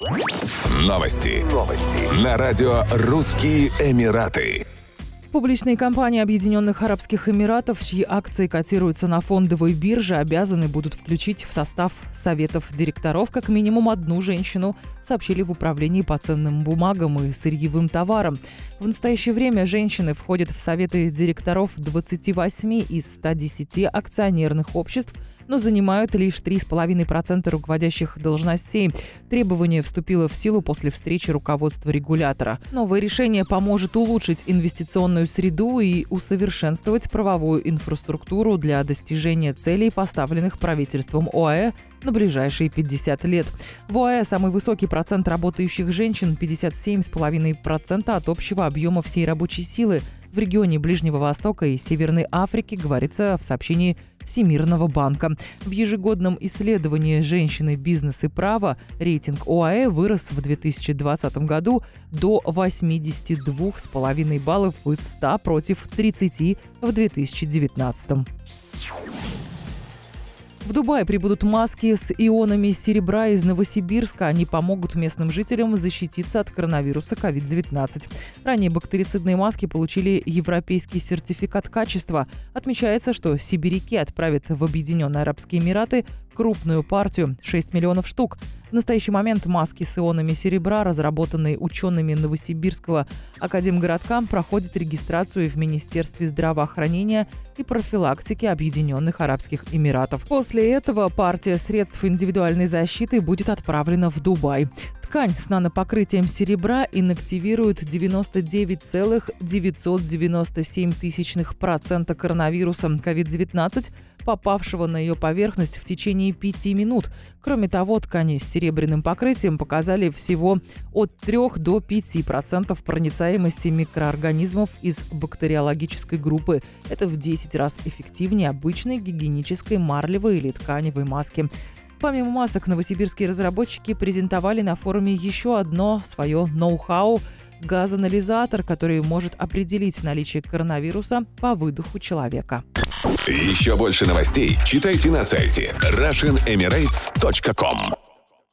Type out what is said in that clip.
Новости. Новости. На радио «Русские Эмираты». Публичные компании Объединенных Арабских Эмиратов, чьи акции котируются на фондовой бирже, обязаны будут включить в состав советов директоров как минимум одну женщину, сообщили в управлении по ценным бумагам и сырьевым товарам. В настоящее время женщины входят в советы директоров 28 из 110 акционерных обществ – но занимают лишь 3,5% руководящих должностей. Требование вступило в силу после встречи руководства регулятора. Новое решение поможет улучшить инвестиционную среду и усовершенствовать правовую инфраструктуру для достижения целей, поставленных правительством ОАЭ на ближайшие 50 лет. В ОАЭ самый высокий процент работающих женщин – 57,5% от общего объема всей рабочей силы – в регионе Ближнего Востока и Северной Африки, говорится в сообщении Всемирного банка. В ежегодном исследовании «Женщины, бизнес и право» рейтинг ОАЭ вырос в 2020 году до 82,5 баллов из 100 против 30 в 2019. В Дубае прибудут маски с ионами серебра из Новосибирска. Они помогут местным жителям защититься от коронавируса COVID-19. Ранее бактерицидные маски получили европейский сертификат качества. Отмечается, что сибиряки отправят в Объединенные Арабские Эмираты крупную партию – 6 миллионов штук. В настоящий момент маски с ионами серебра, разработанные учеными Новосибирского академгородка, проходят регистрацию в Министерстве здравоохранения и профилактики Объединенных Арабских Эмиратов. После этого партия средств индивидуальной защиты будет отправлена в Дубай. Ткань с нанопокрытием серебра инактивирует 99,997% коронавируса COVID-19, попавшего на ее поверхность в течение пяти минут. Кроме того, ткани с серебряным покрытием показали всего от 3 до 5% проницаемости микроорганизмов из бактериологической группы. Это в 10 раз эффективнее обычной гигиенической марлевой или тканевой маски. Помимо масок, новосибирские разработчики презентовали на форуме еще одно свое ноу-хау – газоанализатор, который может определить наличие коронавируса по выдоху человека. Еще больше новостей читайте на сайте RussianEmirates.com